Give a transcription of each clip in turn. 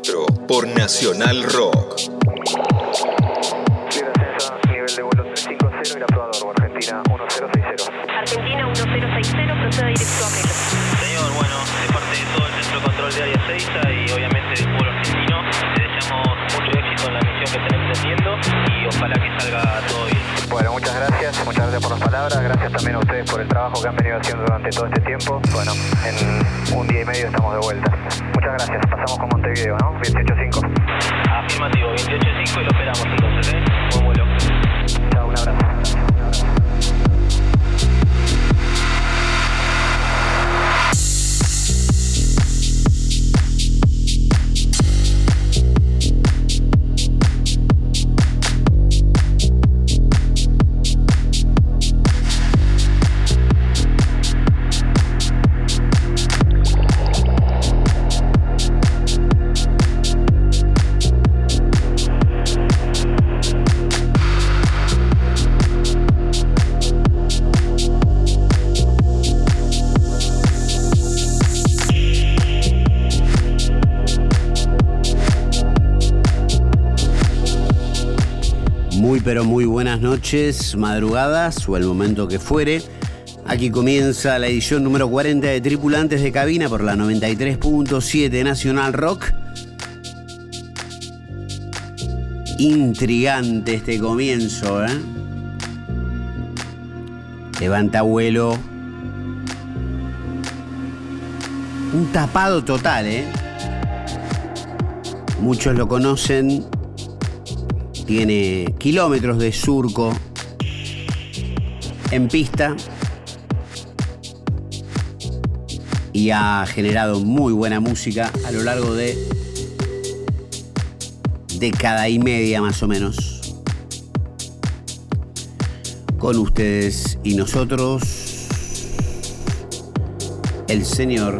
Tripulantes de cabina, hasta las 4 por Nacional Rock. nivel de vuelo 350 y la probador, Argentina 1060. Argentina 1060, proceda directo a Melo. Señor, bueno, de parte de todo el centro de control de área 6 y obviamente del pueblo argentino, le deseamos mucho éxito en la misión que estén emprendiendo y ojalá que salga todo bien. Bueno, muchas gracias, muchas gracias por las palabras, gracias también a ustedes por el trabajo que han venido haciendo durante todo este tiempo. Bueno, en un día y medio estamos de vuelta. Muchas gracias, pasamos con Montevideo, ¿no? 28.5. Afirmativo, 28.5 y lo esperamos entonces, pero muy buenas noches, madrugadas o el momento que fuere. Aquí comienza la edición número 40 de Tripulantes de Cabina por la 93.7 Nacional Rock. Intrigante este comienzo, ¿eh? Levanta vuelo. Un tapado total, ¿eh? Muchos lo conocen tiene kilómetros de surco en pista y ha generado muy buena música a lo largo de década y media más o menos. Con ustedes y nosotros, el señor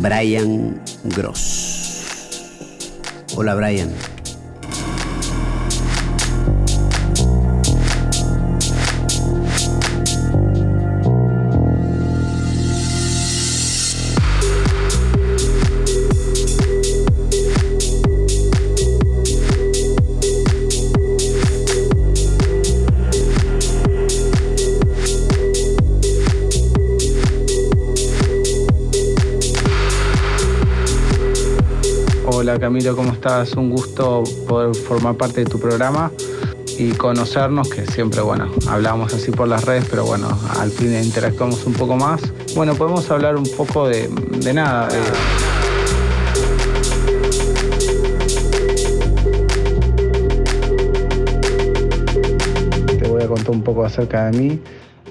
Brian Gross. Hola Brian. Camilo, ¿cómo estás? Un gusto poder formar parte de tu programa y conocernos, que siempre, bueno, hablábamos así por las redes, pero bueno, al fin interactuamos un poco más. Bueno, podemos hablar un poco de, nada. Te voy a contar un poco acerca de mí.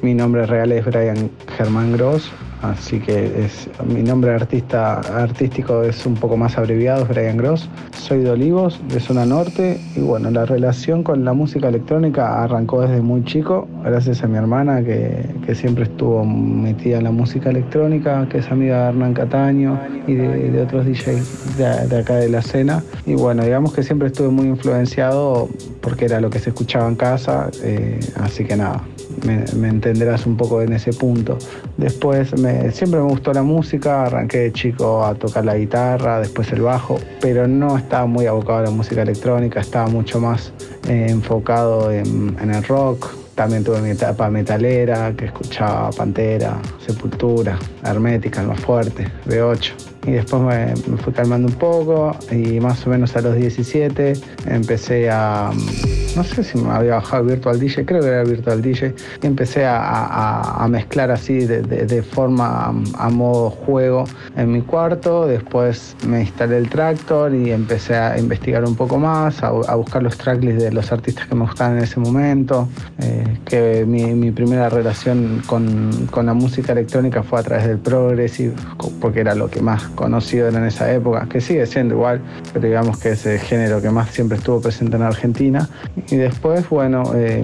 Mi nombre real es Brian Germán Gross, así que es, mi nombre artista, artístico es un poco más abreviado, Brian Gross. Soy de Olivos, de zona norte, y bueno, la relación con la música electrónica arrancó desde muy chico, gracias a mi hermana que, que siempre estuvo metida en la música electrónica, que es amiga de Hernán Cataño y de, otros DJs de, de acá de la escena. Y bueno, digamos que siempre estuve muy influenciado porque era lo que se escuchaba en casa, eh, así que nada, me, me entenderás un poco en ese punto. Después me, siempre me gustó la música, arranqué de chico a tocar la guitarra, después el bajo, pero no estaba muy abocado a la música electrónica, estaba mucho más eh, enfocado en, en el rock. También tuve mi etapa metalera, que escuchaba Pantera, Sepultura, Hermética, el más fuerte, B8. Y después me, me fui calmando un poco y más o menos a los 17 empecé a, no sé si me había bajado Virtual DJ, creo que era Virtual DJ, y empecé a, a- a mezclar así de, de- de forma a, a modo juego en mi cuarto, después me instalé el Tractor y empecé a investigar un poco más, a, buscar los tracklists de los artistas que me gustaban en ese momento, eh, que mi, mi primera relación con, con la música electrónica fue a través del Progressive, porque era lo que más conocido era en esa época, que sigue siendo igual, pero digamos que es el género que más siempre estuvo presente en Argentina. Y después, bueno, eh,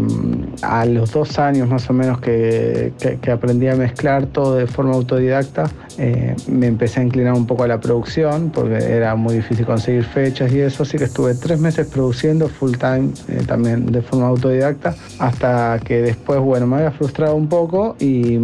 a los dos años más o menos que, que, aprendí a mezclar todo de forma autodidacta, eh, me empecé a inclinar un poco a la producción porque era muy difícil conseguir fechas y eso, así que estuve tres meses produciendo full time eh, también de forma autodidacta, hasta que después, bueno, me había frustrado un poco y,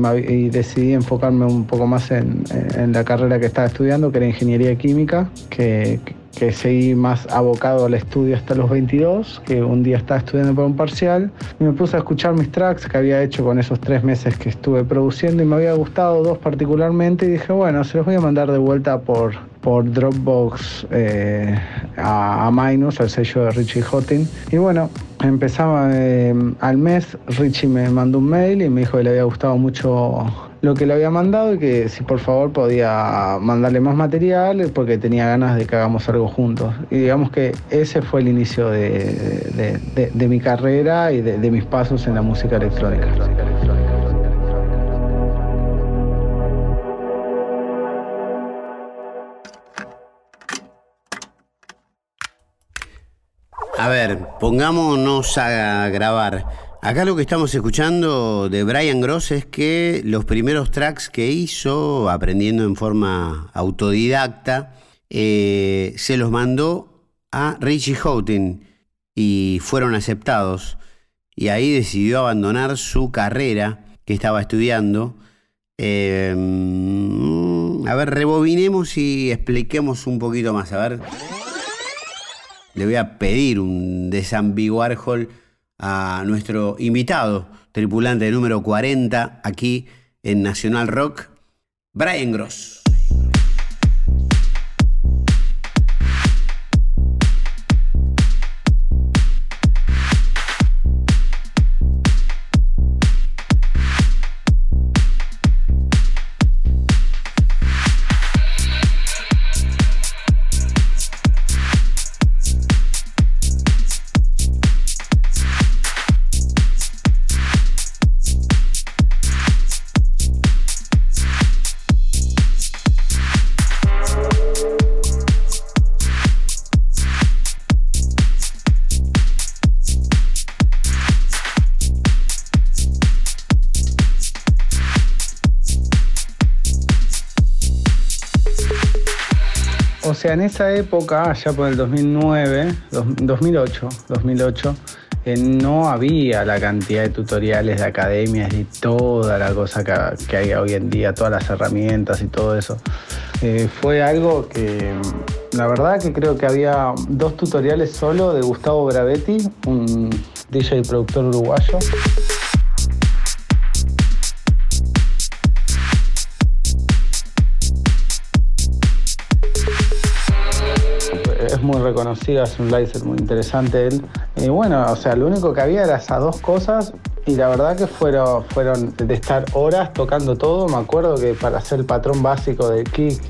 decidí enfocarme un poco más en, en la carrera que estaba estudiando, que era ingeniería química, que, que seguí más abocado al estudio hasta los 22, que un día estaba estudiando para un parcial, y me puse a escuchar mis tracks que había hecho con esos tres meses que estuve produciendo y me había gustado dos particularmente y dije, bueno, se los voy a mandar de vuelta por, por Dropbox eh, a, a, Minus, al sello de Richie Hottin. Y bueno, empezaba eh, al mes, Richie me mandó un mail y me dijo que le había gustado mucho lo que le había mandado y que si por favor podía mandarle más material porque tenía ganas de que hagamos algo juntos. Y digamos que ese fue el inicio de, mi carrera y de, mis pasos en la música electrónica. A ver, pongámonos a grabar. Acá lo que estamos escuchando de Brian Gross es que los primeros tracks que hizo, aprendiendo en forma autodidacta, eh, se los mandó a Richie Houghton y fueron aceptados. Y ahí decidió abandonar su carrera que estaba estudiando. Eh, a ver, rebobinemos y expliquemos un poquito más. A ver, le voy a pedir un de Warhol a nuestro invitado, tripulante número 40, aquí en Nacional Rock, Brian Gross. Sea, en esa época, allá por el 2009, 2008, 2008, no había la cantidad de tutoriales de academias y toda la cosa que, hay hoy en día, todas las herramientas y todo eso. Eh, fue algo que, la verdad que creo que había dos tutoriales solo de Gustavo Bravetti, un DJ y productor uruguayo. Muy reconocido, es un laser muy interesante él. Y bueno, o sea, lo único que había era esas dos cosas y la verdad que fueron, fueron de estar horas tocando todo. Me acuerdo que para hacer el patrón básico del kick,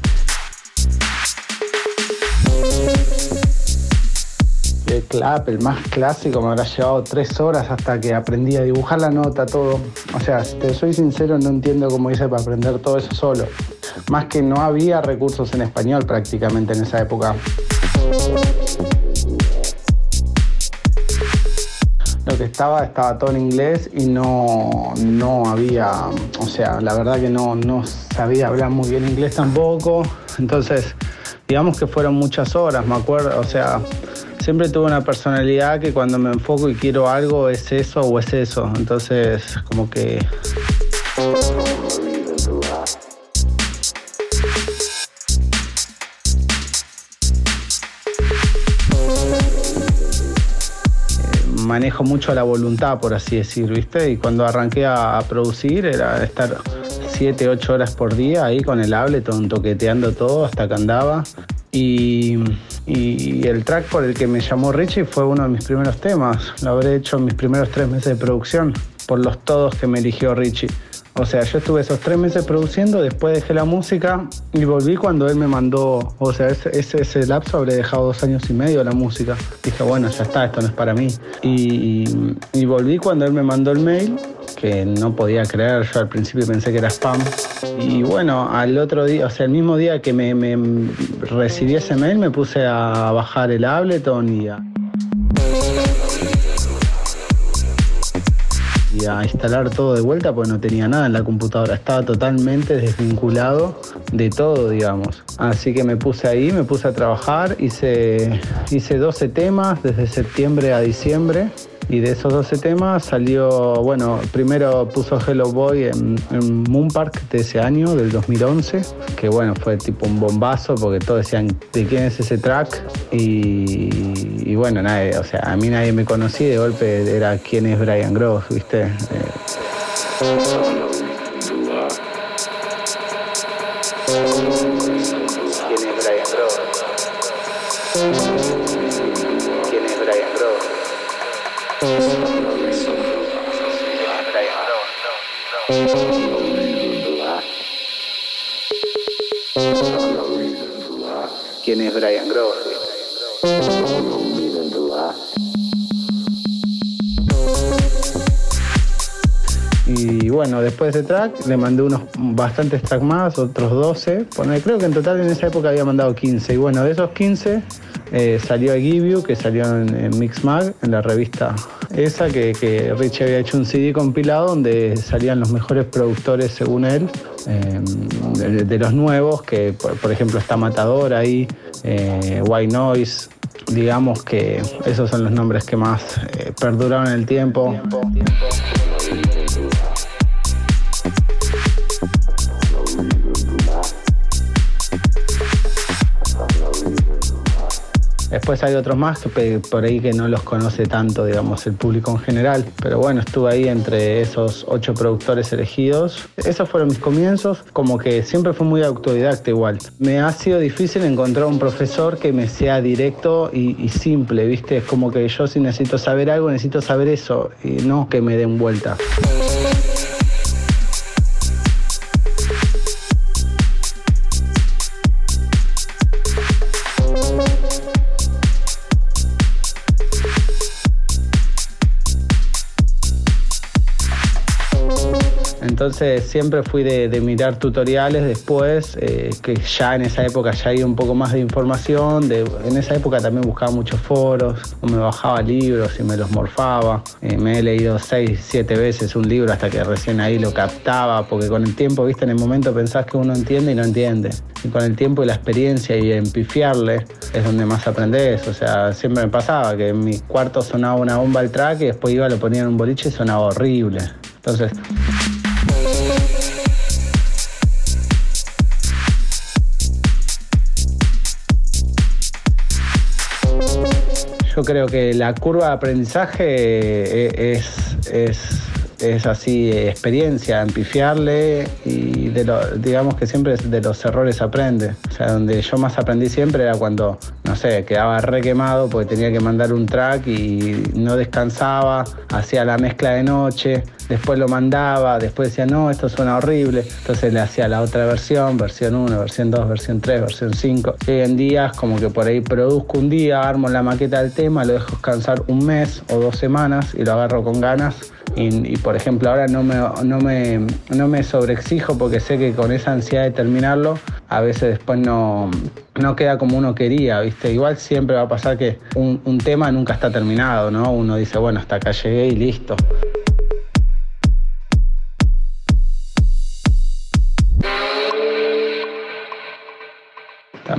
el clap, el más clásico, me habrá llevado tres horas hasta que aprendí a dibujar la nota, todo. O sea, si te soy sincero, no entiendo cómo hice para aprender todo eso solo. Más que no había recursos en español prácticamente en esa época. Lo que estaba, estaba todo en inglés y no, no había, o sea, la verdad que no, no sabía hablar muy bien inglés tampoco. Entonces, digamos que fueron muchas horas, me acuerdo, o sea, siempre tuve una personalidad que cuando me enfoco y quiero algo es eso o es eso. Entonces, como que manejo mucho la voluntad, por así decir, ¿viste? Y cuando arranqué a, producir era estar 7, 8 horas por día ahí con el Ableton toqueteando todo hasta que andaba. Y, y, el track por el que me llamó Richie fue uno de mis primeros temas. Lo habré hecho en mis primeros tres meses de producción por los todos que me eligió Richie. O sea, yo estuve esos tres meses produciendo, después dejé la música y volví cuando él me mandó, o sea, ese, ese, lapso habré dejado dos años y medio la música. Dije, bueno, ya está, esto no es para mí. Y, volví cuando él me mandó el mail, que no podía creer, yo al principio pensé que era spam. Y bueno, al otro día, o sea, el mismo día que me, me recibí ese mail, me puse a bajar el Ableton y a a instalar todo de vuelta porque no tenía nada en la computadora. Estaba totalmente desvinculado de todo, digamos. Así que me puse ahí, me puse a trabajar, hice, hice 12 temas desde septiembre a diciembre y de esos 12 temas salió, bueno, primero puso Hello Boy en, en Moon Park de ese año, del 2011, que bueno, fue tipo un bombazo porque todos decían de quién es ese track y, bueno, nadie, o sea, a mí nadie me conocía de golpe era quién es Brian Gross, ¿viste? Eh, ¿Quién es Brian Gross? Y bueno, después de ese track le mandé unos bastantes tracks más, otros 12. Bueno, creo que en total en esa época había mandado 15. Y bueno, de esos 15 eh, salió I Give You, que salió en, en Mixmag, en la revista esa, que, que Richie había hecho un CD compilado donde salían los mejores productores según él, eh, de, los nuevos, que por, por ejemplo está Matador ahí, eh, White Noise, digamos que esos son los nombres que más eh, perduraron en el tiempo. Después hay otros más que por ahí que no los conoce tanto, digamos, el público en general. Pero bueno, estuve ahí entre esos ocho productores elegidos. Esos fueron mis comienzos, como que siempre fue muy autodidacta igual. Me ha sido difícil encontrar un profesor que me sea directo y, y simple, ¿viste? Es como que yo si necesito saber algo, necesito saber eso y no que me den vuelta. Entonces siempre fui de, mirar tutoriales después, eh, que ya en esa época ya hay un poco más de información. en esa época también buscaba muchos foros, o me bajaba libros y me los morfaba. Eh, me he leído seis, siete veces un libro hasta que recién ahí lo captaba, porque con el tiempo, viste, en el momento pensás que uno entiende y no entiende. Y con el tiempo y la experiencia y en pifiarle es donde más aprendes. O sea, siempre me pasaba que en mi cuarto sonaba una bomba al track y después iba, lo ponía en un boliche y sonaba horrible. Entonces, Yo creo que la curva de aprendizaje eh, es, es, es así, experiencia, en pifiarle y digamos que siempre de los errores aprende. O sea, donde yo más aprendí siempre era cuando, no sé, quedaba re quemado porque tenía que mandar un track y no descansaba, hacía la mezcla de noche, después lo mandaba, después decía, no, esto suena horrible, entonces le hacía la otra versión, versión 1, versión 2, versión 3, versión 5. Y en día es como que por ahí produzco un día, armo la maqueta del tema, lo dejo descansar un mes o dos semanas y lo agarro con ganas. Y, por ejemplo ahora no me, no, me, no me sobreexijo porque sé que con esa ansiedad de terminarlo a veces después no, no queda como uno quería, ¿viste? Igual siempre va a pasar que un, un tema nunca está terminado, ¿no? Uno dice, bueno, hasta acá llegué y listo.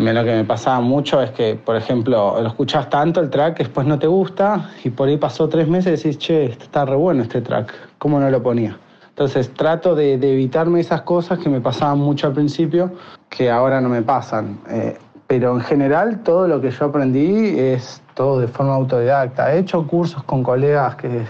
Lo que me pasaba mucho es que, por ejemplo, lo escuchas tanto el track, después no te gusta y por ahí pasó tres meses y decís, che, este está re bueno este track, ¿cómo no lo ponía? Entonces trato de, de evitarme esas cosas que me pasaban mucho al principio, que ahora no me pasan. Eh, pero en general todo lo que yo aprendí es todo de forma autodidacta. He hecho cursos con colegas que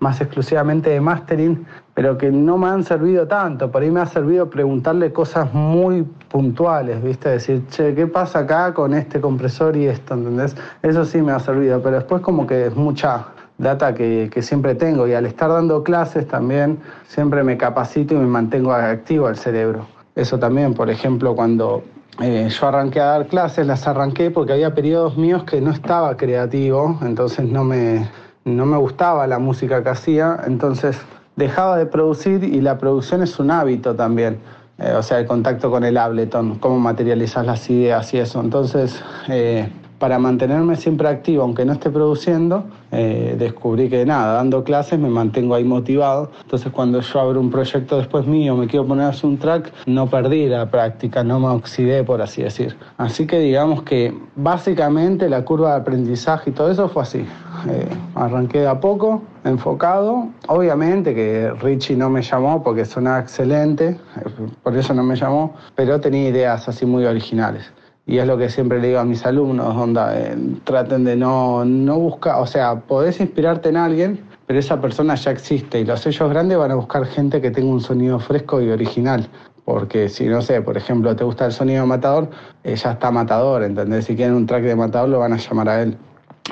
más exclusivamente de mastering, pero que no me han servido tanto. Por ahí me ha servido preguntarle cosas muy puntuales, ¿viste? Decir, che, ¿qué pasa acá con este compresor y esto? ¿Entendés? Eso sí me ha servido, pero después como que es mucha data que, que siempre tengo y al estar dando clases también siempre me capacito y me mantengo activo el cerebro. Eso también, por ejemplo, cuando eh, yo arranqué a dar clases, las arranqué porque había periodos míos que no estaba creativo, entonces no me, no me gustaba la música que hacía, entonces dejaba de producir y la producción es un hábito también. Eh, o sea, el contacto con el Ableton, cómo materializas las ideas y eso. Entonces, eh, para mantenerme siempre activo, aunque no esté produciendo, eh, descubrí que nada, dando clases me mantengo ahí motivado. Entonces cuando yo abro un proyecto después mío, me quiero poner a hacer un track, no perdí la práctica, no me oxidé, por así decir. Así que digamos que básicamente la curva de aprendizaje y todo eso fue así. Eh, arranqué de a poco, enfocado. Obviamente que Richie no me llamó porque sonaba excelente, eh, por eso no me llamó, pero tenía ideas así muy originales. Y es lo que siempre le digo a mis alumnos, onda, eh, traten de no, no buscar, o sea, podés inspirarte en alguien, pero esa persona ya existe y los sellos grandes van a buscar gente que tenga un sonido fresco y original. Porque si, no sé, por ejemplo, te gusta el sonido de Matador, eh, ya está Matador, ¿entendés? Si quieren un track de Matador, lo van a llamar a él.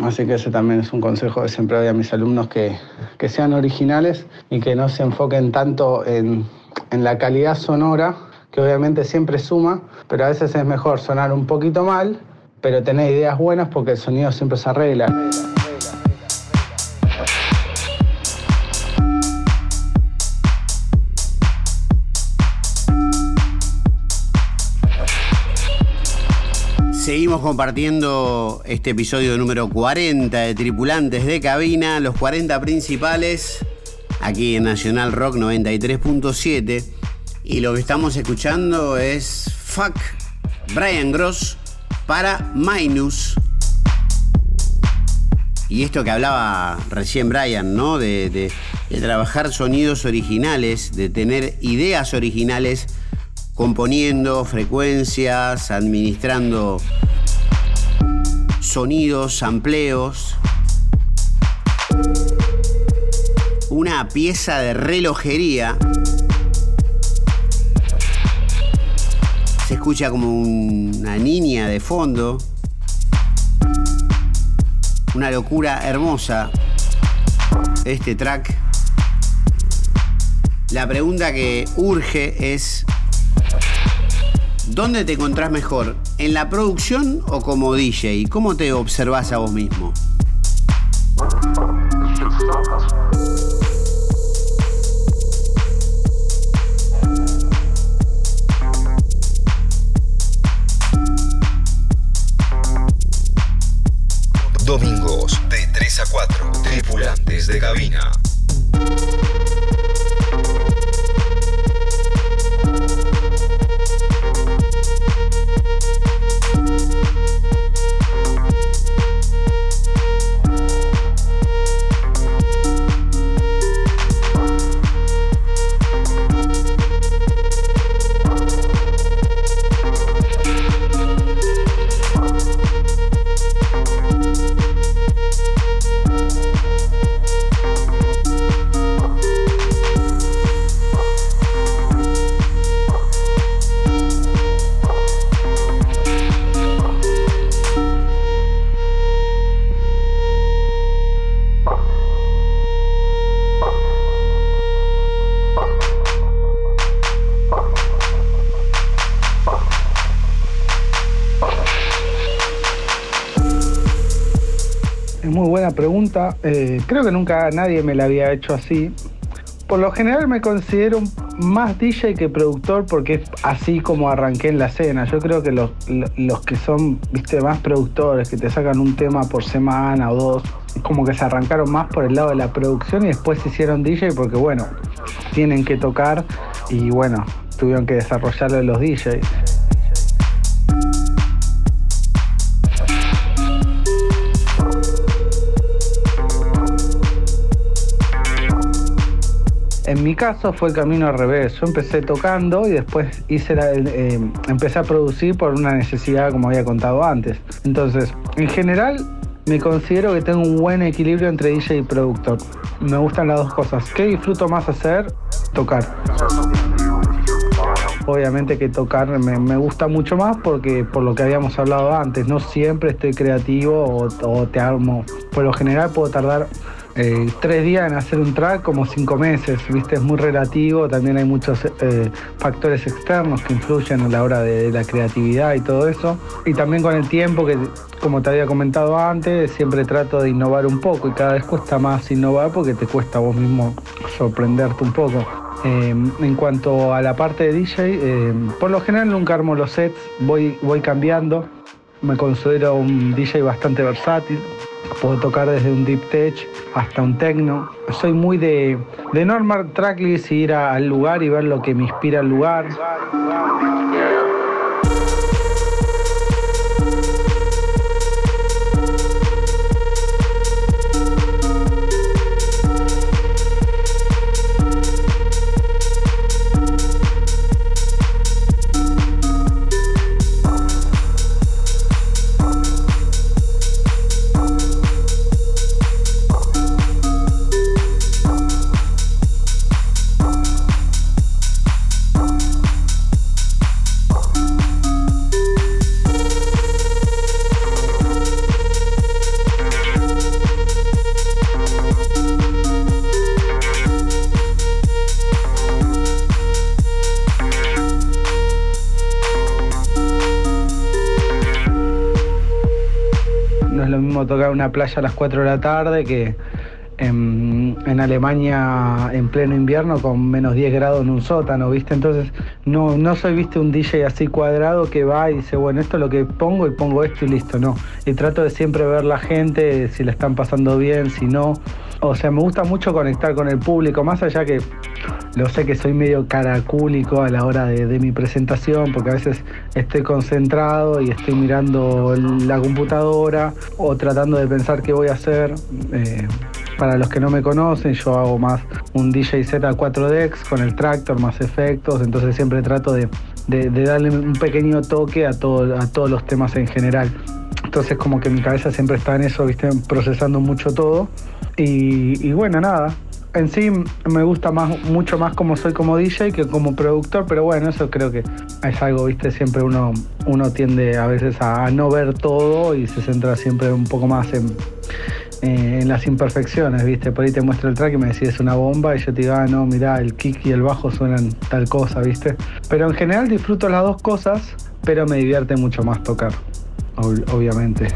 Así que ese también es un consejo que siempre doy a mis alumnos, que, que sean originales y que no se enfoquen tanto en, en la calidad sonora, que obviamente siempre suma, pero a veces es mejor sonar un poquito mal, pero tener ideas buenas porque el sonido siempre se arregla. Seguimos compartiendo este episodio número 40 de Tripulantes de Cabina, los 40 principales, aquí en Nacional Rock 93.7. Y lo que estamos escuchando es Fuck Brian Gross para Minus. Y esto que hablaba recién Brian, ¿no? De, de- trabajar sonidos originales, de tener ideas originales, componiendo frecuencias, administrando sonidos, sampleos. Una pieza de relojería. Escucha como una niña de fondo. Una locura hermosa este track. La pregunta que urge es, ¿dónde te encontrás mejor? ¿En la producción o como DJ? ¿Cómo te observás a vos mismo? Creo que nunca nadie me la había hecho así. Por lo general me considero más DJ que productor porque es así como arranqué en la escena. Yo creo que los, los que son viste, más productores, que te sacan un tema por semana o dos, como que se arrancaron más por el lado de la producción y después se hicieron DJ porque bueno, tienen que tocar y bueno, tuvieron que desarrollarlo los DJs. En mi caso fue el camino al revés. Yo empecé tocando y después hice la- eh, empecé a producir por una necesidad, como había contado antes. Entonces, en general, me considero que tengo un buen equilibrio entre DJ y productor. Me gustan las dos cosas. ¿Qué disfruto más hacer? Tocar. Obviamente que tocar me, gusta mucho más porque por lo que habíamos hablado antes, no siempre estoy creativo o, o te armo. Por lo general puedo tardar eh, tres días en hacer un track como cinco meses, viste, es muy relativo, también hay muchos eh, factores externos que influyen a la hora de, la creatividad y todo eso. Y también con el tiempo, que como te había comentado antes, siempre trato de innovar un poco y cada vez cuesta más innovar porque te cuesta vos mismo sorprenderte un poco. Eh, en cuanto a la parte de DJ, por lo general nunca armo los sets, voy, voy cambiando. me considero un DJ bastante versátil. Puedo tocar desde un deep tech hasta un techno. Soy muy de, de normal tracklist, ir al lugar y ver lo que me inspira al lugar. Una playa a las 4 de la tarde que en, Alemania en pleno invierno con menos 10 grados en un sótano, ¿viste? Entonces no, no soy, ¿viste? Un DJ así cuadrado que va y dice, bueno, esto es lo que pongo y pongo esto y listo, no. Y trato de siempre ver la gente, si la están pasando bien, si no. O sea, me gusta mucho conectar con el público, más allá que lo sé que soy medio caracúlico a la hora de, mi presentación, porque a veces estoy concentrado y estoy mirando la computadora o tratando de pensar qué voy a hacer. Eh, para los que no me conocen, yo hago más un DJ Z 4 Dex con el tractor, más efectos, entonces siempre trato de, darle un pequeño toque a, todo, a todos los temas en general. Entonces como que mi cabeza siempre está en eso, ¿viste? procesando mucho todo. Y, bueno, nada, en sí me gusta más, mucho más como soy como DJ que como productor, pero bueno, eso creo que es algo, viste, siempre uno, uno tiende a veces a, no ver todo y se centra siempre un poco más en, en las imperfecciones, viste, por ahí te muestro el track y me decís es una bomba y yo te digo, ah, no, mirá, el kick y el bajo suenan tal cosa, viste. Pero en general disfruto las dos cosas, pero me divierte mucho más tocar, obviamente.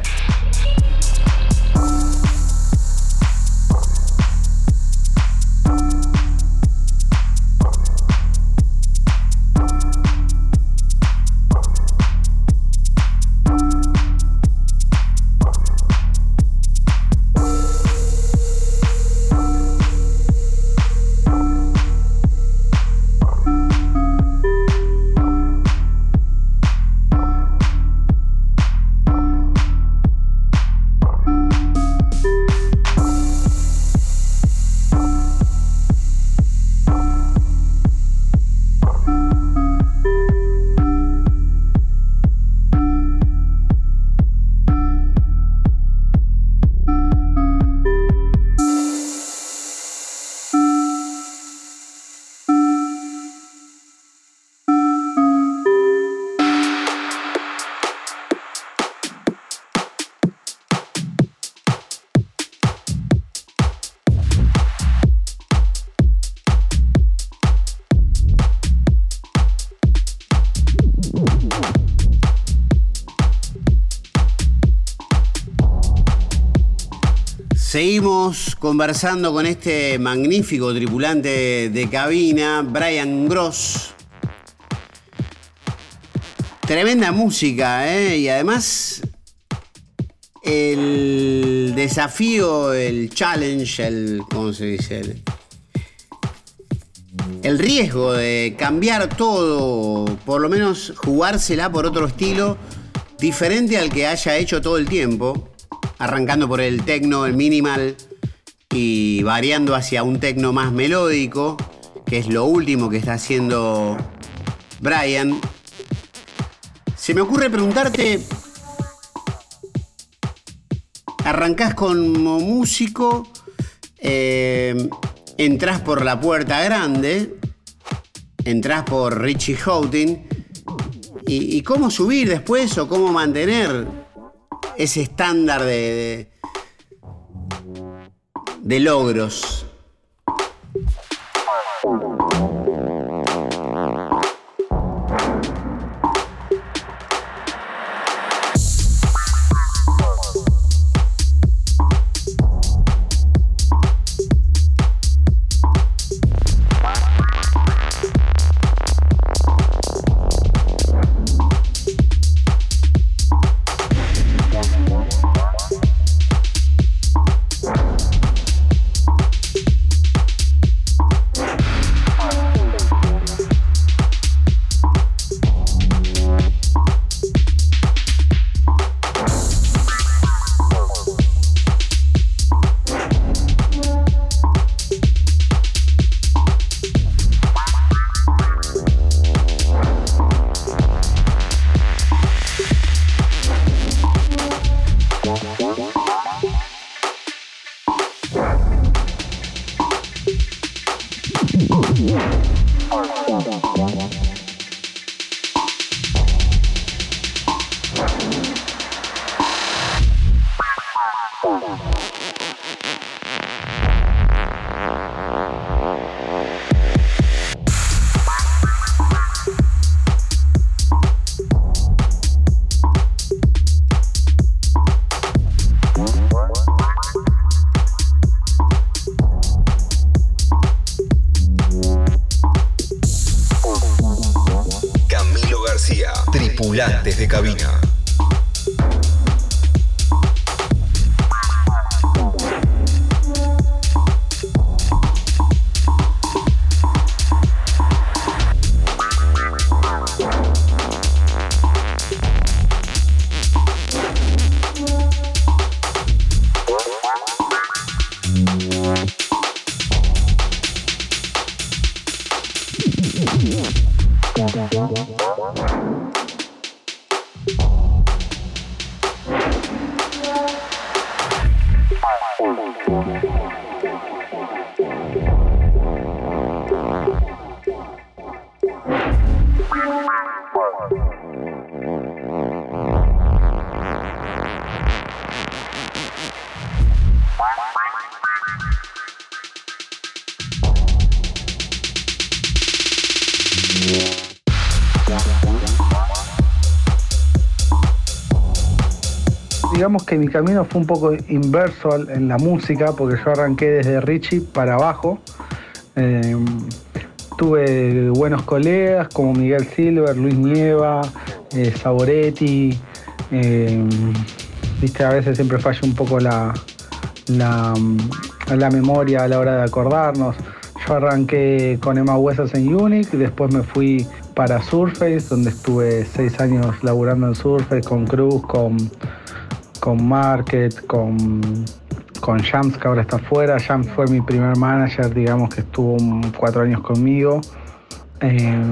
Seguimos conversando con este magnífico tripulante de cabina, Brian Gross. Tremenda música, ¿eh? Y además el desafío, el challenge, el. ¿Cómo se dice? El, riesgo de cambiar todo, por lo menos jugársela por otro estilo, diferente al que haya hecho todo el tiempo arrancando por el techno, el minimal y variando hacia un techno más melódico, que es lo último que está haciendo Brian. Se me ocurre preguntarte, arrancás como músico, eh, entras por la puerta grande, entras por Richie Houghton, y, y cómo subir después o cómo mantener ese estándar de, de, logros. Digamos que mi camino fue un poco inverso en la música, porque yo arranqué desde Richie para abajo. Eh, tuve buenos colegas como Miguel Silver, Luis Nieva, eh, Saboretti. eh, Viste, a veces siempre falla un poco la, la, memoria a la hora de acordarnos. Yo arranqué con Emma Huesas en Unique, después me fui para Surface, donde estuve seis años laburando en Surface con Cruz, con, con Market, con, con Shams, que ahora está afuera. Shams fue mi primer manager, digamos que estuvo cuatro años conmigo. Eh,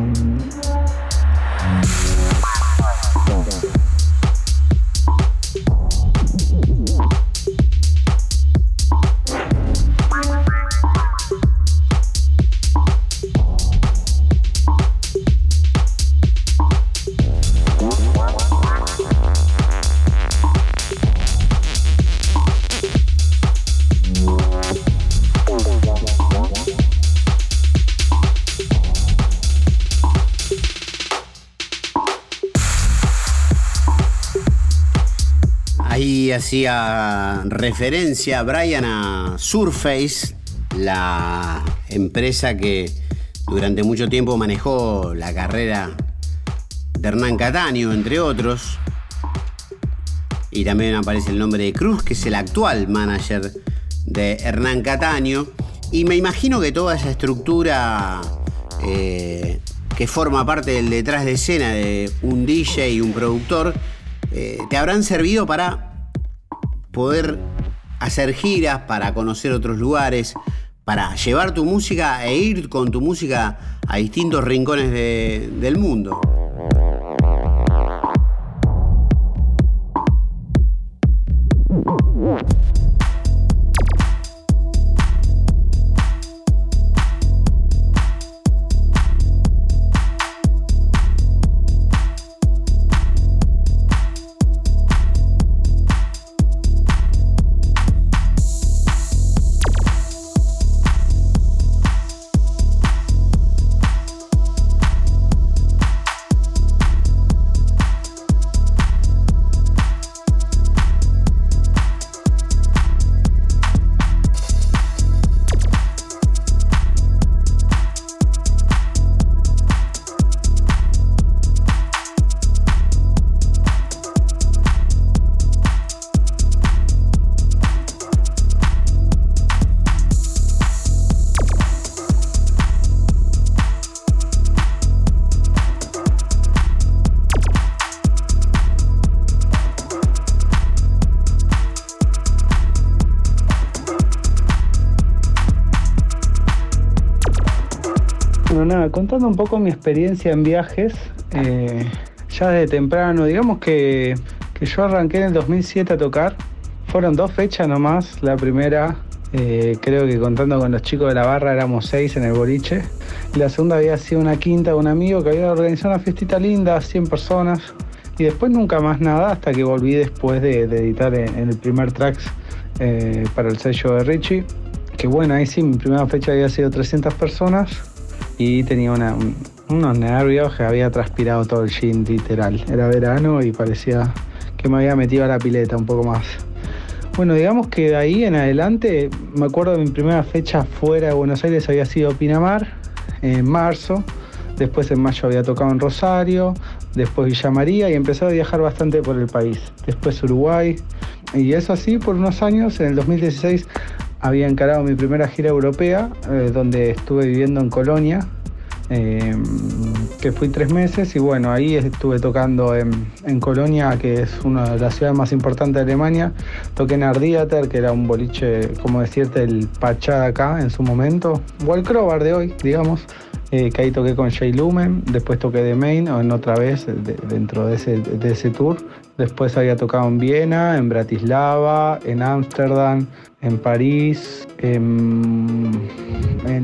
Hacía referencia Brian a Surface, la empresa que durante mucho tiempo manejó la carrera de Hernán Cataño, entre otros. Y también aparece el nombre de Cruz, que es el actual manager de Hernán Cataño. Y me imagino que toda esa estructura eh, que forma parte del detrás de escena de un DJ y un productor, eh, te habrán servido para poder hacer giras, para conocer otros lugares, para llevar tu música e ir con tu música a distintos rincones de- del mundo. Contando un poco mi experiencia en viajes, eh, ya desde temprano, digamos que, que yo arranqué en el 2007 a tocar. Fueron dos fechas nomás. La primera Eh, creo que contando con los chicos de la barra éramos seis en el boliche. Y la segunda había sido una quinta un amigo que había organizado una fiestita linda, 100 personas. Y después nunca más nada hasta que volví después de, editar en, el primer tracks eh, para el sello de Richie. Que bueno, ahí sí, mi primera fecha había sido 300 personas y tenía unos nervios que había transpirado todo el gin literal. Era verano y parecía que me había metido a la pileta un poco más. Bueno, digamos que de ahí en adelante, me acuerdo de mi primera fecha fuera de Buenos Aires había sido Pinamar, en marzo. Después en mayo había tocado en Rosario, después Villa María y empecé a viajar bastante por el país. Después Uruguay. Y eso así por unos años. En el 2016 había encarado mi primera gira europea, eh, donde estuve viviendo en Colonia, eh, que fui tres meses y bueno, ahí estuve tocando en, Colonia, que es una de las ciudades más importantes de Alemania. Toqué en Ardiater, que era un boliche, como decirte, el Pachá de acá en su momento, o el Crobar de hoy, digamos. Eh, que ahí toqué con Jay Lumen, después toqué de Main, en otra vez dentro de ese tour. Después había tocado en Viena, en Bratislava, en Ámsterdam, en París, en,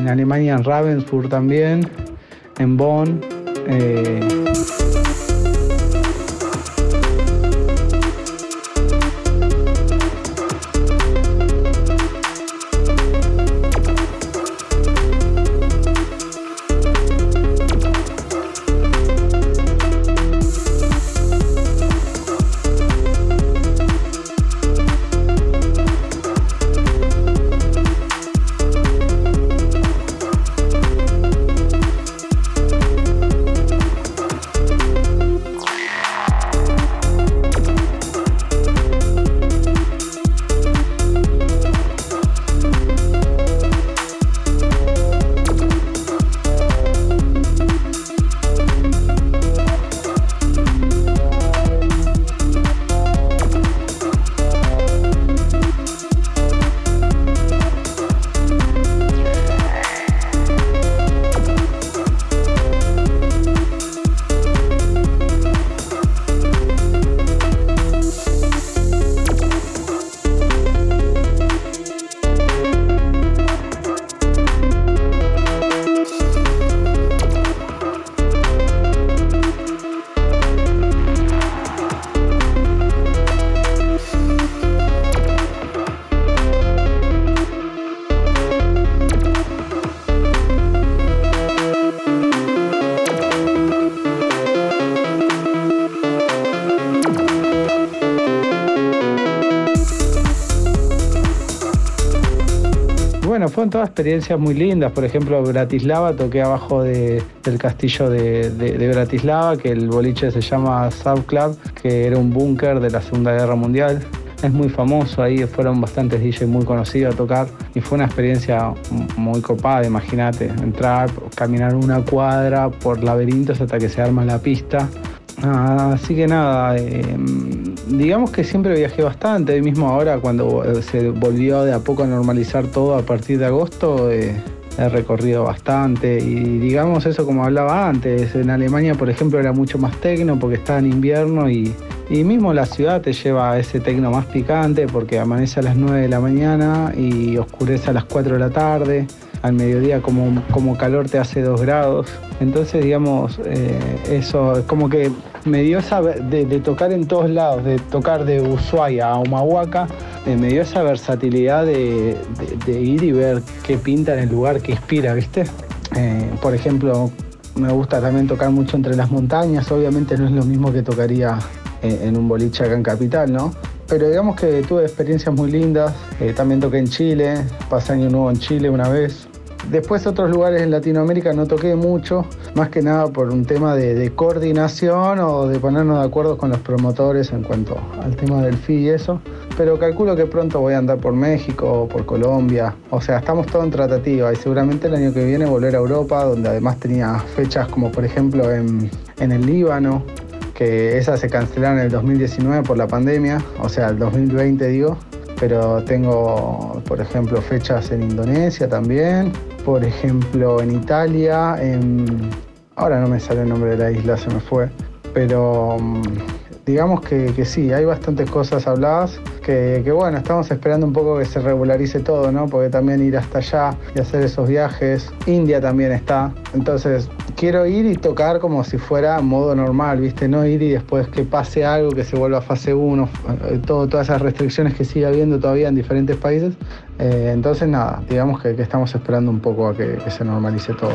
Alemania, en Ravensburg también, en Bonn. Eh, fueron todas experiencias muy lindas. Por ejemplo, Bratislava, toqué abajo del castillo de, Bratislava, que el boliche se llama Sub Club, que era un búnker de la Segunda Guerra Mundial. Es muy famoso, ahí fueron bastantes DJs muy conocidos a tocar y fue una experiencia muy copada, imagínate, entrar, caminar una cuadra por laberintos hasta que se arma la pista. Así que nada, eh, digamos que siempre viajé bastante, mismo ahora cuando eh, se volvió de a poco a normalizar todo a partir de agosto, eh, he recorrido bastante y digamos eso como hablaba antes, en Alemania por ejemplo era mucho más tecno porque estaba en invierno y, mismo la ciudad te lleva a ese tecno más picante porque amanece a las 9 de la mañana y oscurece a las 4 de la tarde al mediodía como, como calor te hace 2 grados. Entonces, digamos, eh, eso es como que me dio esa de, tocar en todos lados, de tocar de Ushuaia a Humahuaca, eh, me dio esa versatilidad de, ir y ver qué pinta en el lugar, qué inspira, ¿viste? Eh, por ejemplo, me gusta también tocar mucho entre las montañas, obviamente no es lo mismo que tocaría en un boliche acá en Capital, ¿no? Pero digamos que tuve experiencias muy lindas, también toqué en Chile, pasé año nuevo en Chile una vez, Después otros lugares en Latinoamérica no toqué mucho, más que nada por un tema de, coordinación o de ponernos de acuerdo con los promotores en cuanto al tema del FI y eso. Pero calculo que pronto voy a andar por México por Colombia. O sea, estamos todos en tratativa y seguramente el año que viene volver a Europa, donde además tenía fechas como por ejemplo en el Líbano, que esas se cancelaron en el 2019 por la pandemia, o sea, el 2020 digo pero tengo, por ejemplo, fechas en Indonesia también, por ejemplo, en Italia, en... ahora no me sale el nombre de la isla, se me fue, pero mm, digamos que, sí, hay bastantes cosas habladas. Que, bueno, estamos esperando un poco que se regularice todo, ¿no? Porque también ir hasta allá y hacer esos viajes. India también está. Entonces, quiero ir y tocar como si fuera modo normal, ¿viste? No ir y después que pase algo, que se vuelva a fase 1, eh, todo, todas esas restricciones que sigue habiendo todavía en diferentes países. Eh, entonces, nada, digamos que, que, estamos esperando un poco a que, que se normalice todo.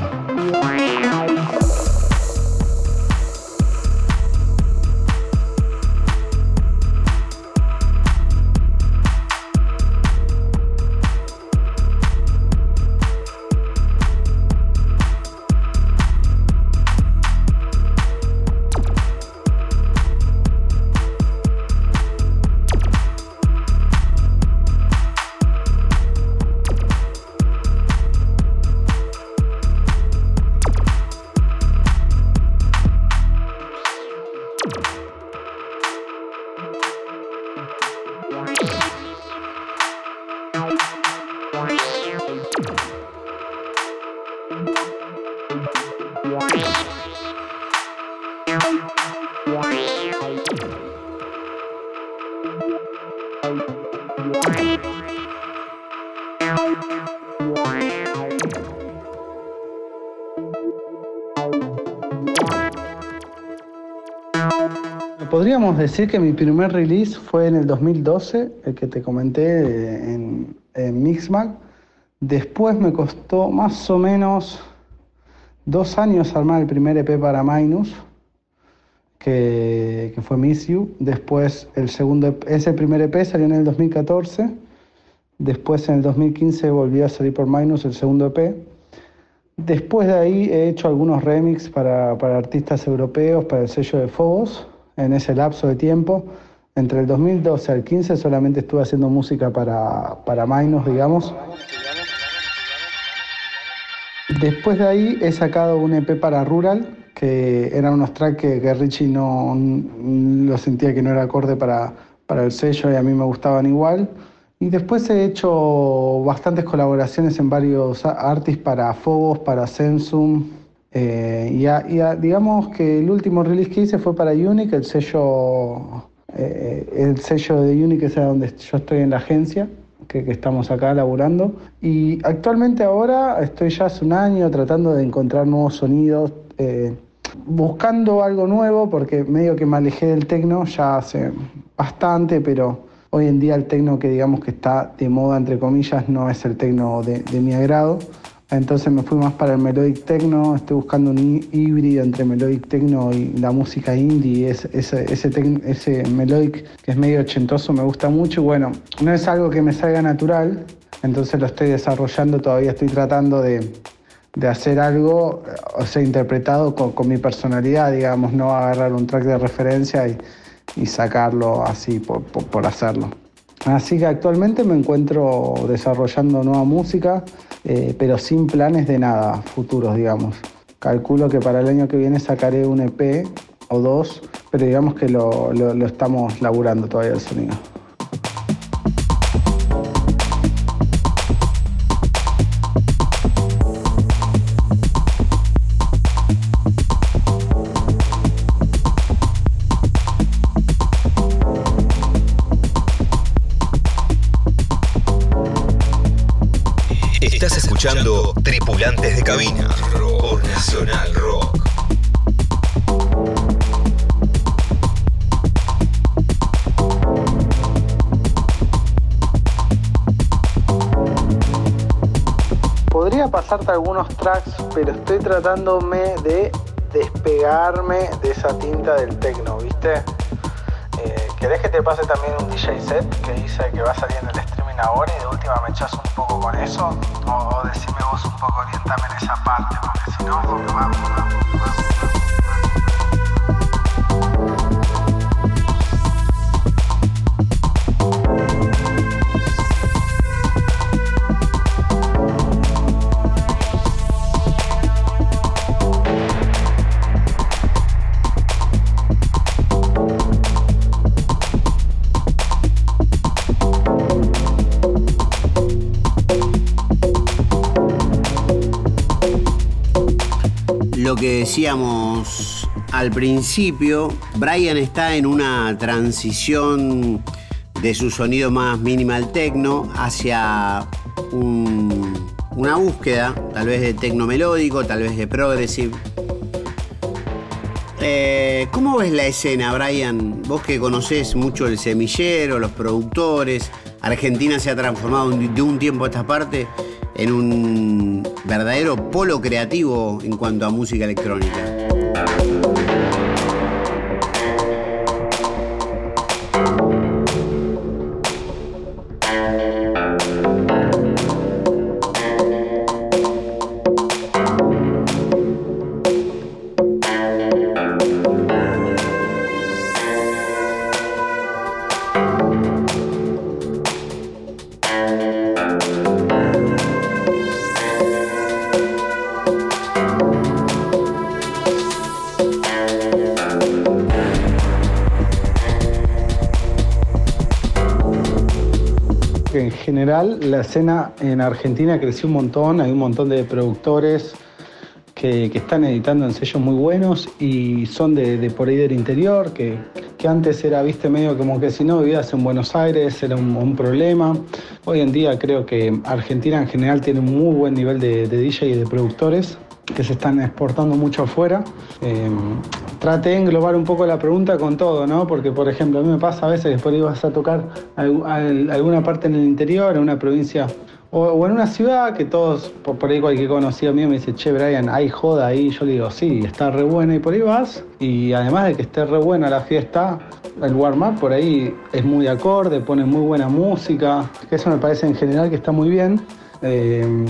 Decir que mi primer release fue en el 2012, el que te comenté en, en Mixmag. Después me costó más o menos dos años armar el primer EP para Minus, que, que, fue Miss You. Después el segundo, ese primer EP salió en el 2014. Después en el 2015 volvió a salir por Minus el segundo EP. Después de ahí he hecho algunos remix para, para artistas europeos, para el sello de Phobos en ese lapso de tiempo. Entre el 2012 al 15 solamente estuve haciendo música para, para Minus, digamos. Después de ahí he sacado un EP para Rural, que eran unos tracks que, Richie no, lo sentía que no era acorde para, para el sello y a mí me gustaban igual. Y después he hecho bastantes colaboraciones en varios artists para Phobos, para Sensum, eh, y, digamos que el último release que hice fue para Unique, el sello, eh, el sello de Unique es donde yo estoy en la agencia, que, estamos acá laburando. Y actualmente ahora estoy ya hace un año tratando de encontrar nuevos sonidos, eh, buscando algo nuevo, porque medio que me alejé del tecno ya hace bastante, pero hoy en día el tecno que digamos que está de moda, entre comillas, no es el tecno de, de mi agrado. Entonces me fui más para el melodic techno, estoy buscando un híbrido entre melodic techno y la música indie, ese, ese, ese, melodic que es medio ochentoso me gusta mucho bueno, no es algo que me salga natural, entonces lo estoy desarrollando, todavía estoy tratando de, hacer algo, o sea, interpretado con, mi personalidad, digamos, no agarrar un track de referencia y, sacarlo así por hacerlo. Así que actualmente me encuentro desarrollando nueva música, eh, pero sin planes de nada futuros, digamos. Calculo que para el año que viene sacaré un EP o dos, pero digamos que lo, lo estamos laburando todavía el sonido. Cabina por Nacional Rock. Podría pasarte algunos tracks, pero estoy tratándome de despegarme de esa tinta del techno, ¿viste? Eh, ¿Querés que te pase también un DJ set que dice que va a salir en el ahora y de última me echas un poco con eso? O, o decime vos un poco, orientame en esa parte, porque si no, vamos, vamos. Decíamos al principio, Brian está en una transición de su sonido más minimal techno hacia una búsqueda, tal vez de tecno melódico, tal vez de progressive. Eh, ¿Cómo ves la escena, Brian? Vos que conocés mucho el semillero, los productores, Argentina se ha transformado de un tiempo a esta parte en un verdadero polo creativo en cuanto a música electrónica. La escena en Argentina creció un montón, hay un montón de productores que, están editando en sellos muy buenos y son de, por ahí del interior, que, antes era, viste, medio como que si no vivías en Buenos Aires era un, problema. Hoy en día creo que Argentina en general tiene un muy buen nivel de, de DJ y de productores que se están exportando mucho afuera. Eh, traté de englobar un poco la pregunta con todo, ¿no? Porque, por ejemplo, a mí me pasa a veces que después ibas a tocar alguna parte en el interior, en una provincia o, en una ciudad que todos, por, ahí cualquier conocido mío me dice, che, Brian, hay joda ahí. Yo le digo, sí, está re buena y por ahí vas. Y además de que esté re buena la fiesta, el warm-up por ahí es muy acorde, pone muy buena música. Eso me parece en general que está muy bien. Eh,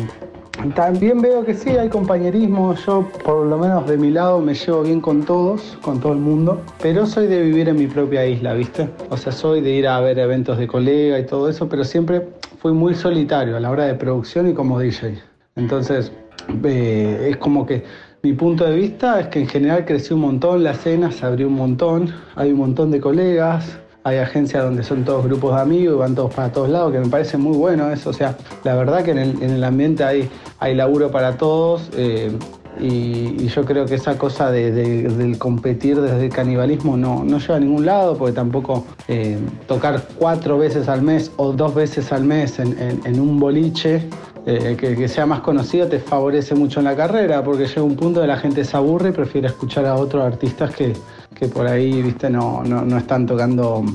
también veo que sí, hay compañerismo. Yo, por lo menos de mi lado, me llevo bien con todos, con todo el mundo. Pero soy de vivir en mi propia isla, ¿viste? O sea, soy de ir a ver eventos de colega y todo eso, pero siempre fui muy solitario a la hora de producción y como DJ. Entonces, eh, es como que mi punto de vista es que en general creció un montón, la escena se abrió un montón, hay un montón de colegas, hay agencias donde son todos grupos de amigos y van todos para todos lados, que me parece muy bueno eso. O sea, la verdad que en el, ambiente hay, hay laburo para todos. Eh, y, yo creo que esa cosa de, del competir desde el canibalismo no, no lleva a ningún lado, porque tampoco eh, tocar cuatro veces al mes o dos veces al mes en, un boliche eh, que, sea más conocido te favorece mucho en la carrera, porque llega un punto de la gente se aburre y prefiere escuchar a otros artistas que, que por ahí, viste, no, no, están tocando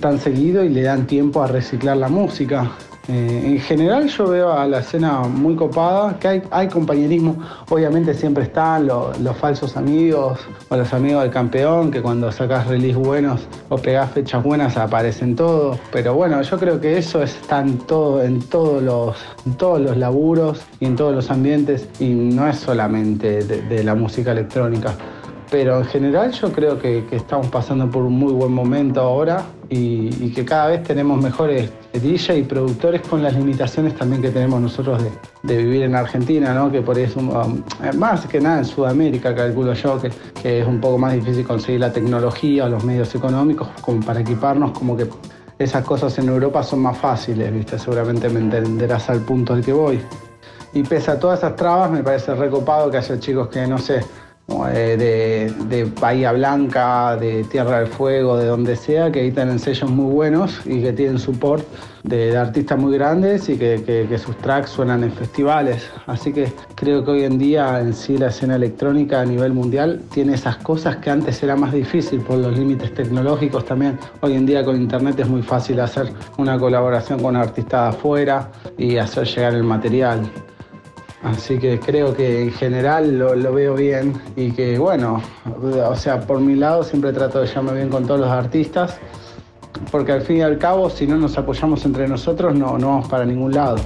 tan seguido y le dan tiempo a reciclar la música. Eh, en general yo veo a la escena muy copada, que hay, compañerismo, obviamente siempre están los, falsos amigos o los amigos del campeón, que cuando sacas release buenos o pegás fechas buenas aparecen todos, pero bueno, yo creo que eso está en, todo, en, todos, los, todos los laburos y en todos los ambientes y no es solamente de la música electrónica pero en general yo creo que, estamos pasando por un muy buen momento ahora y, que cada vez tenemos mejores DJ y productores con las limitaciones también que tenemos nosotros de, vivir en Argentina, ¿no? que por eso, um, más que nada en Sudamérica calculo yo, que, es un poco más difícil conseguir la tecnología o los medios económicos como para equiparnos, como que esas cosas en Europa son más fáciles, ¿viste? seguramente me entenderás al punto al que voy. Y pese a todas esas trabas, me parece recopado que haya chicos que, no sé, de, de, Bahía Blanca, de Tierra del Fuego, de donde sea, que editan sellos muy buenos y que tienen support de, artistas muy grandes y que, sus tracks suenan en festivales. Así que creo que hoy en día en sí la escena electrónica a nivel mundial tiene esas cosas que antes era más difícil por los límites tecnológicos también. Hoy en día con internet es muy fácil hacer una colaboración con un artista de afuera y hacer llegar el material. Así que creo que en general lo, veo bien y que bueno, o sea, por mi lado siempre trato de llevarme bien con todos los artistas, porque al fin y al cabo si no nos apoyamos entre nosotros no, no vamos para ningún lado.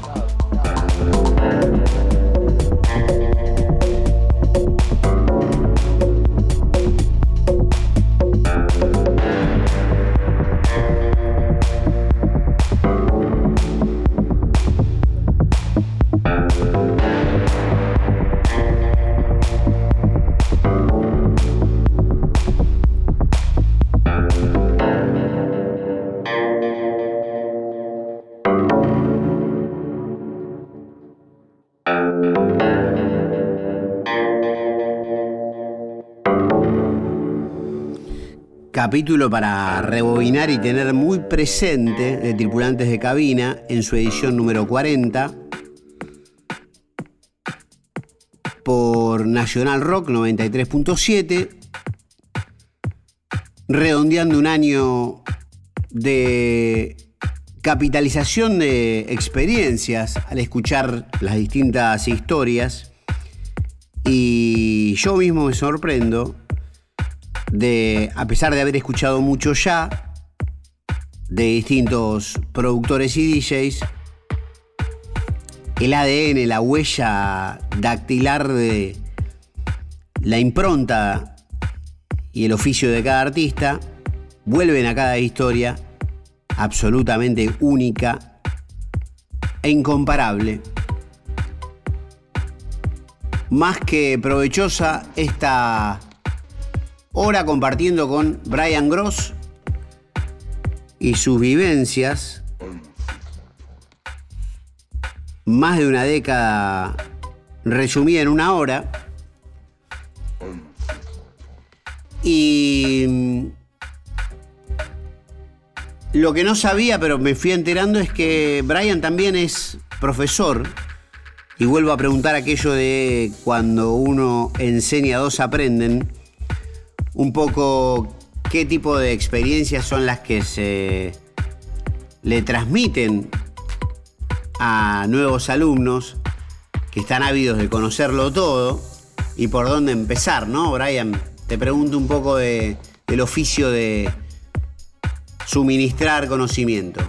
Capítulo para rebobinar y tener muy presente de Tripulantes de Cabina en su edición número 40 por Nacional Rock 93.7, redondeando un año de capitalización de experiencias al escuchar las distintas historias. Y yo mismo me sorprendo de, a pesar de haber escuchado mucho ya, de distintos productores y DJs, el ADN, la huella dactilar de la impronta y el oficio de cada artista, vuelven a cada historia absolutamente única e incomparable. Más que provechosa esta hora compartiendo con Brian Gross y sus vivencias. Más de una década resumida en una hora. Y lo que no sabía, pero me fui enterando, es que Brian también es profesor. Y vuelvo a preguntar aquello de cuando uno enseña, dos aprenden. Un poco qué tipo de experiencias son las que se le transmiten a nuevos alumnos que están ávidos de conocerlo todo y por dónde empezar, ¿no, Brian? Te pregunto un poco de, del oficio de, suministrar conocimiento.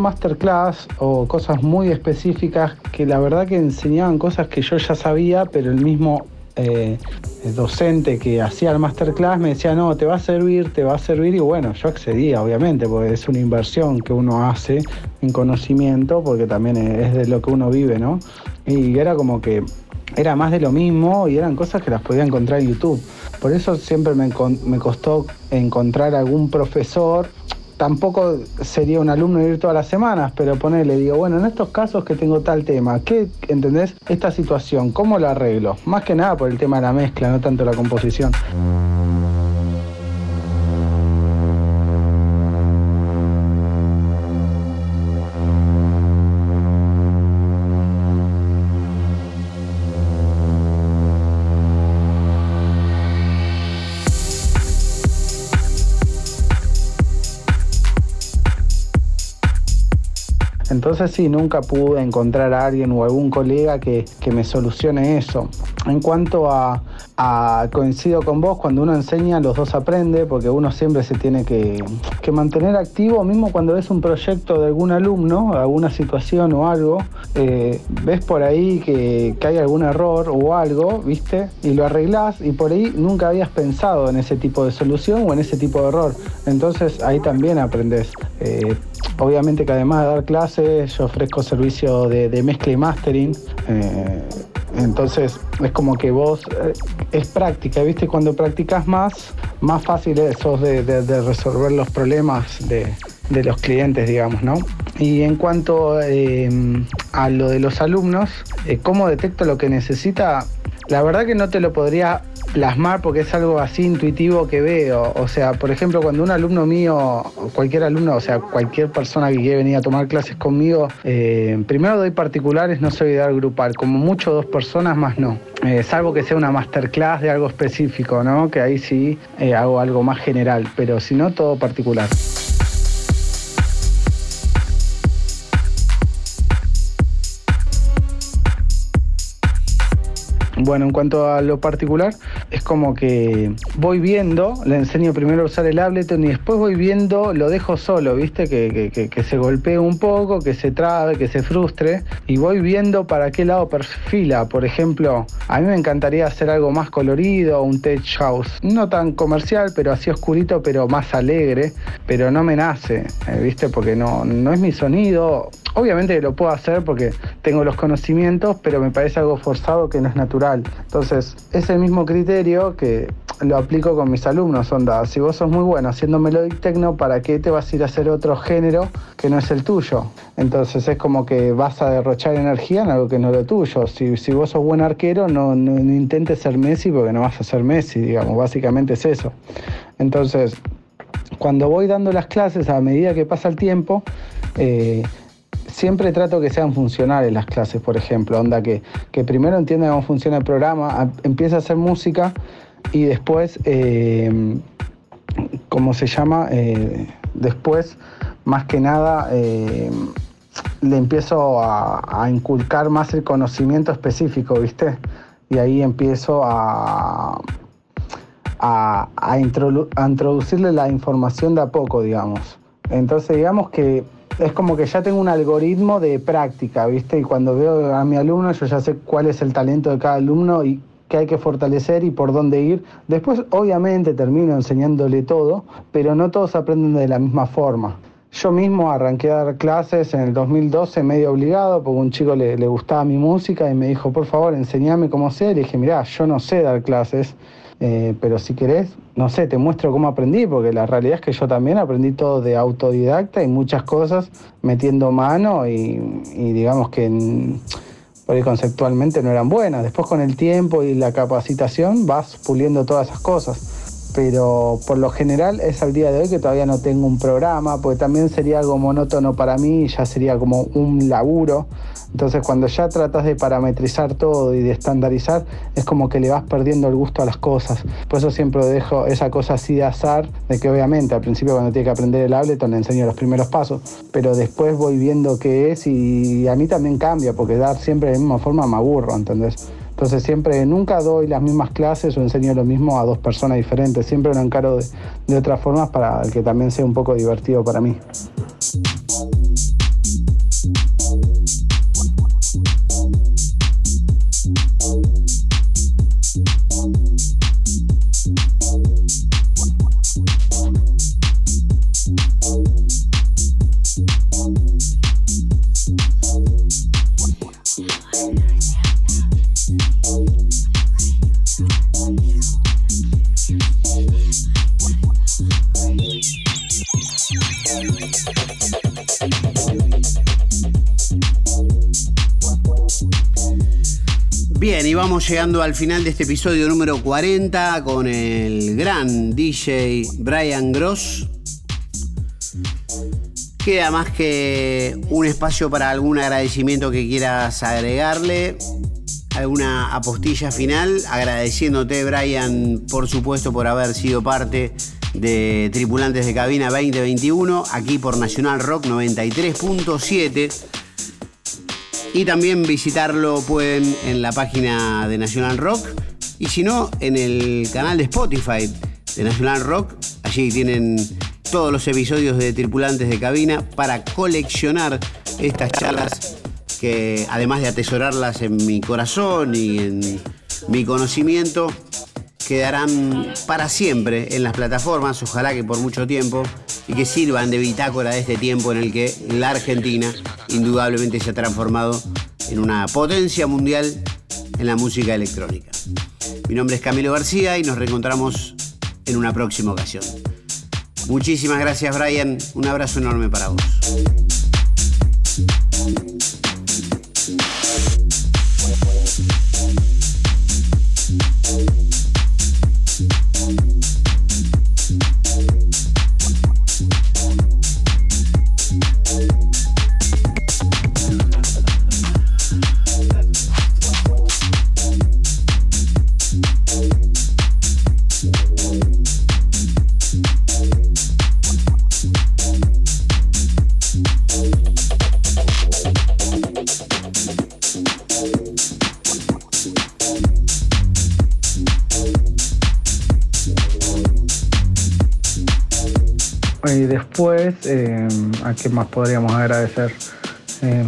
Masterclass o cosas muy específicas que la verdad que enseñaban cosas que yo ya sabía, pero el mismo eh, docente que hacía el masterclass me decía, no, te va a servir, te va a servir, y bueno, yo accedía, obviamente, porque es una inversión que uno hace en conocimiento, porque también es de lo que uno vive, ¿no? Y era como que era más de lo mismo y eran cosas que las podía encontrar en YouTube. Por eso siempre me, me costó encontrar algún profesor tampoco sería un alumno ir todas las semanas, pero ponerle, digo, bueno, en estos casos que tengo tal tema, ¿qué entendés esta situación? ¿Cómo la arreglo? Más que nada por el tema de la mezcla, no tanto la composición. Entonces sí, nunca pude encontrar a alguien o algún colega que, me solucione eso. En cuanto a, coincido con vos, cuando uno enseña, los dos aprende, porque uno siempre se tiene que, mantener activo, mismo cuando ves un proyecto de algún alumno, alguna situación o algo, eh, ves por ahí que, hay algún error o algo, ¿viste? Y lo arreglás y por ahí nunca habías pensado en ese tipo de solución o en ese tipo de error. Entonces ahí también aprendes. Eh, Obviamente que además de dar clases, yo ofrezco servicio de, mezcla y mastering. Eh, entonces es como que vos eh, es práctica, ¿viste? Cuando practicas más, más fácil es de, resolver los problemas de, los clientes, digamos, ¿no? Y en cuanto eh, a lo de los alumnos, ¿cómo detecto lo que necesita? La verdad que no te lo podría plasmar porque es algo así intuitivo que veo. O sea, por ejemplo, cuando un alumno mío, cualquier alumno, o sea, cualquier persona que quiere venir a tomar clases conmigo, eh, primero doy particulares, no soy de dar grupal, como mucho dos personas más no. Eh, salvo que sea una masterclass de algo específico, ¿no? Que ahí sí eh, hago algo más general, pero si no, todo particular. Bueno, en cuanto a lo particular, es como que voy viendo, le enseño primero a usar el Ableton y después voy viendo, lo dejo solo, ¿viste? Que, se golpee un poco, que se trabe, que se frustre y voy viendo para qué lado perfila. Por ejemplo, a mí me encantaría hacer algo más colorido, un tech house, no tan comercial, pero así oscurito, pero más alegre, pero no me nace, eh, ¿viste? Porque no, no es mi sonido. Obviamente lo puedo hacer porque tengo los conocimientos, pero me parece algo forzado que no es natural. Entonces, es el mismo criterio que lo aplico con mis alumnos. Onda, si vos sos muy bueno haciendo melodic techno, ¿para qué te vas a ir a hacer otro género que no es el tuyo? Entonces es como que vas a derrochar energía en algo que no es lo tuyo. Si, si vos sos buen arquero, no, no, intentes ser Messi porque no vas a ser Messi, digamos. Básicamente es eso. Entonces, cuando voy dando las clases, a medida que pasa el tiempo, eh, siempre trato que sean funcionales las clases, por ejemplo, onda que, que primero entienda cómo funciona el programa, empieza a hacer música y después, eh, ¿cómo se llama? Eh, después, más que nada, eh, le empiezo a, inculcar más el conocimiento específico, ¿viste? Y ahí empiezo a, a, a introducirle la información de a poco, digamos. Entonces, digamos que es como que ya tengo un algoritmo de práctica, ¿viste? Y cuando veo a mi alumno, yo ya sé cuál es el talento de cada alumno y qué hay que fortalecer y por dónde ir. Después, obviamente, termino enseñándole todo, pero no todos aprenden de la misma forma. Yo mismo arranqué a dar clases en el 2012 medio obligado porque un chico le, gustaba mi música y me dijo, por favor, enseñame cómo sé. Le dije, mirá, yo no sé dar clases, eh, pero si querés, no sé, te muestro cómo aprendí, porque la realidad es que yo también aprendí todo de autodidacta y muchas cosas metiendo mano y, digamos que por conceptualmente no eran buenas. Después con el tiempo y la capacitación vas puliendo todas esas cosas. Pero por lo general es al día de hoy que todavía no tengo un programa, porque también sería algo monótono para mí ya sería como un laburo entonces cuando ya tratas de parametrizar todo y de estandarizar, es como que le vas perdiendo el gusto a las cosas. Por eso siempre dejo esa cosa así de azar, de que obviamente al principio cuando tiene que aprender el Ableton le enseño los primeros pasos, pero después voy viendo qué es y a mí también cambia, porque dar siempre de la misma forma me aburro, ¿entendés? Entonces siempre, nunca doy las mismas clases o enseño lo mismo a dos personas diferentes, siempre lo encaro de, de otras formas para que también sea un poco divertido para mí. Bien, y vamos llegando al final de este episodio número 40 con el gran DJ Brian Gross. Queda más que un espacio para algún agradecimiento que quieras agregarle, alguna apostilla final, agradeciéndote Brian, por supuesto, por haber sido parte de Tripulantes de Cabina 2021, aquí por Nacional Rock 93.7 y también visitarlo pueden en la página de National Rock y si no, en el canal de Spotify de National Rock. Allí tienen todos los episodios de Tripulantes de Cabina para coleccionar estas charlas que además de atesorarlas en mi corazón y en mi conocimiento, quedarán para siempre en las plataformas, ojalá que por mucho tiempo, y que sirvan de bitácora de este tiempo en el que la Argentina indudablemente se ha transformado en una potencia mundial en la música electrónica. Mi nombre es Camilo García y nos reencontramos en una próxima ocasión. Muchísimas gracias Brian, un abrazo enorme para vos. Después, eh, ¿a qué más podríamos agradecer? Eh,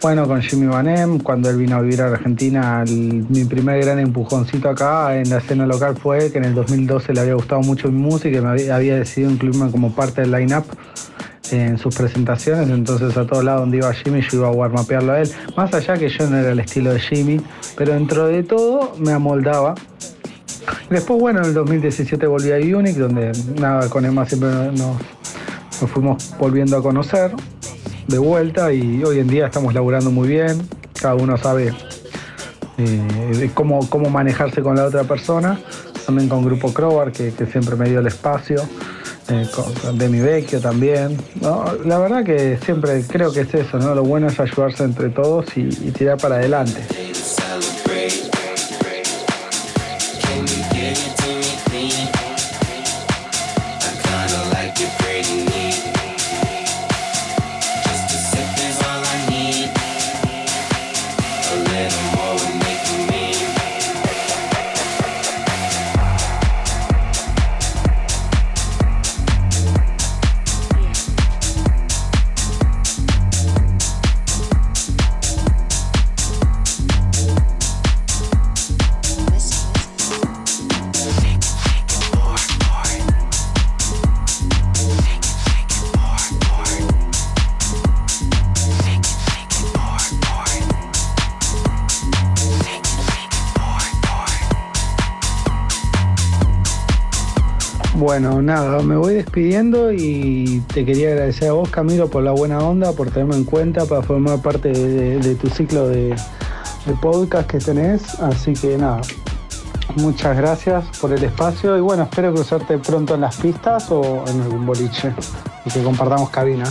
bueno, con Jimmy Vanem, cuando él vino a vivir a Argentina, mi primer gran empujoncito acá en la escena local fue que en el 2012 le había gustado mucho mi música y me había, decidido incluirme como parte del line-up en sus presentaciones, entonces a todos lados donde iba Jimmy yo iba a warmapearlo a él, más allá que yo no era el estilo de Jimmy, pero dentro de todo me amoldaba. Después, bueno, en el 2017 volví a Unique, donde nada, con Emma siempre nos, nos fuimos volviendo a conocer de vuelta y hoy en día estamos laburando muy bien, cada uno sabe eh, de cómo, cómo manejarse con la otra persona, también con Grupo Crowbar, que, siempre me dio el espacio, eh, con, con Demi Vecchio también. La verdad que siempre creo que es eso, ¿no? lo bueno es ayudarse entre todos y, y tirar para adelante. Nada, me voy despidiendo y te quería agradecer a vos, Camilo, por la buena onda, por tenerme en cuenta para formar parte de, tu ciclo de podcast que tenés. Así que nada, muchas gracias por el espacio y bueno, espero cruzarte pronto en las pistas o en algún boliche y que compartamos cabina.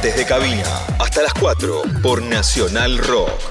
Tripulantes de cabina. Hasta las 4 por Nacional Rock.